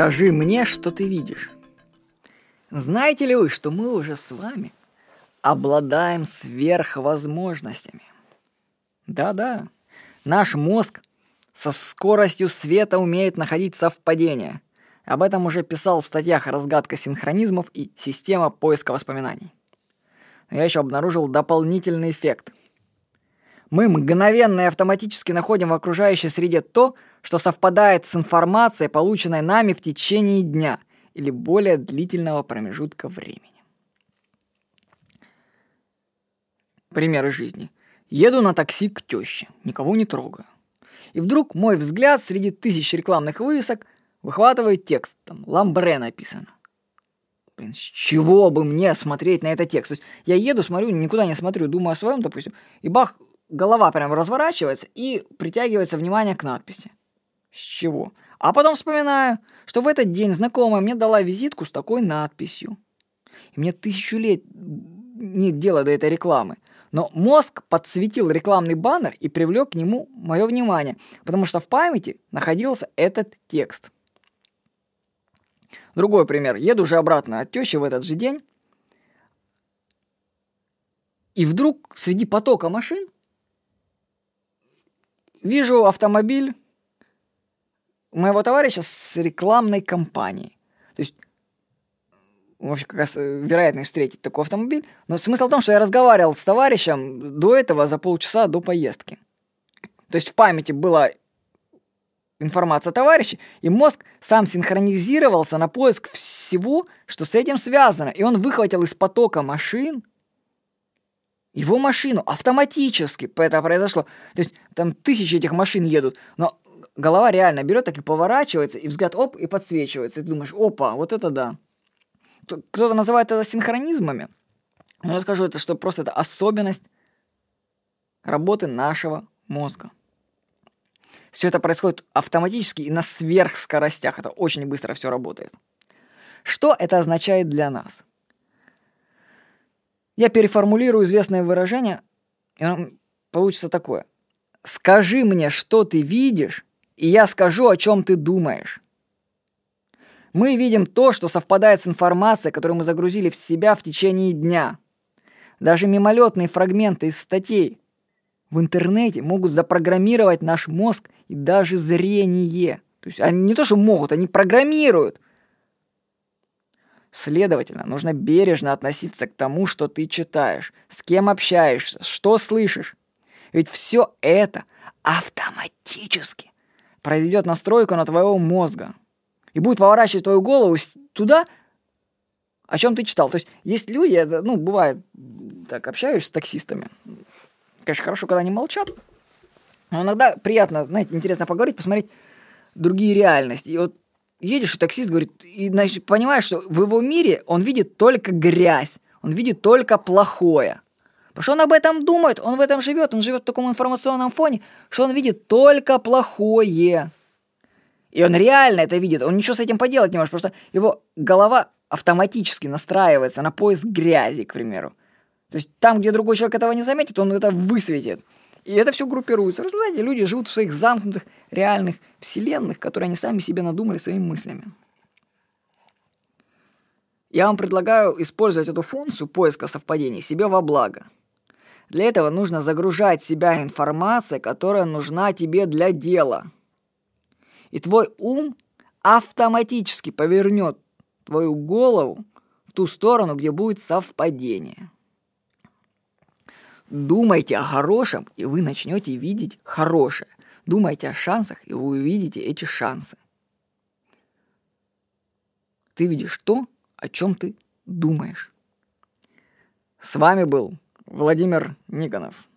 Скажи мне, что ты видишь. Знаете ли вы, что мы уже с вами обладаем сверхвозможностями? Да-да, наш мозг со скоростью света умеет находить совпадения. Об этом уже писал в статьях «Разгадка синхронизмов» и «Система поиска воспоминаний». Но я еще обнаружил дополнительный эффект. Мы мгновенно и автоматически находим в окружающей среде то, что совпадает с информацией, полученной нами в течение дня или более длительного промежутка времени. Примеры жизни. Еду на такси к тёще, никого не трогаю. И вдруг мой взгляд среди тысяч рекламных вывесок выхватывает текст, там «Ламбре» написано. Блин, с чего бы мне смотреть на этот текст? То есть я еду, смотрю, никуда не смотрю, думаю о своем, допустим, и бах, голова прям разворачивается и притягивается внимание к надписи. С чего? А потом вспоминаю, что в этот день знакомая мне дала визитку с такой надписью. И мне тысячу лет нет дела до этой рекламы. Но мозг подсветил рекламный баннер и привлек к нему мое внимание, потому что в памяти находился этот текст. Другой пример. Еду уже обратно от тещи в этот же день. И вдруг среди потока машин вижу автомобиль моего товарища с рекламной кампанией. То есть, вообще, как раз э, вероятность встретить такой автомобиль. Но смысл в том, что я разговаривал с товарищем до этого за полчаса до поездки. То есть в памяти была информация товарища, и мозг сам синхронизировался на поиск всего, что с этим связано. И он выхватил из потока машин его машину автоматически это произошло. То есть там тысячи этих машин едут, но голова реально берет, так и поворачивается, и взгляд оп, и подсвечивается. И ты думаешь, опа, вот это да. Кто-то называет это синхронизмами. Но я скажу, это что просто это особенность работы нашего мозга. Все это происходит автоматически и на сверхскоростях. Это очень быстро все работает. Что это означает для нас? Я переформулирую известное выражение, и получится такое. Скажи мне, что ты видишь, и я скажу, о чем ты думаешь. Мы видим то, что совпадает с информацией, которую мы загрузили в себя в течение дня. Даже мимолетные фрагменты из статей в интернете могут запрограммировать наш мозг и даже зрение. То есть они не то, что могут, они программируют. Следовательно, нужно бережно относиться к тому, что ты читаешь, с кем общаешься, что слышишь. Ведь все это автоматически произведет настройку на твоего мозга и будет поворачивать твою голову туда, о чем ты читал. То есть есть люди, ну, бывает, так, общаюсь с таксистами. Конечно, хорошо, когда они молчат, но иногда приятно, знаете, интересно поговорить, посмотреть другие реальности. И вот едешь, и таксист говорит, и значит, понимаешь, что в его мире он видит только грязь, он видит только плохое. Потому что он об этом думает, он в этом живет, он живет в таком информационном фоне, что он видит только плохое. И он реально это видит, он ничего с этим поделать не может, потому что его голова автоматически настраивается на поиск грязи, к примеру. То есть там, где другой человек этого не заметит, он это высветит. И это все группируется. Знаете, люди живут в своих замкнутых реальных вселенных, которые они сами себе надумали своими мыслями. Я вам предлагаю использовать эту функцию поиска совпадений себе во благо – для этого нужно загружать себя информацией, которая нужна тебе для дела. И твой ум автоматически повернет твою голову в ту сторону, где будет совпадение. Думайте о хорошем, и вы начнете видеть хорошее. Думайте о шансах, и вы увидите эти шансы. Ты видишь то, о чем ты думаешь. С вами был Владимир Никонов.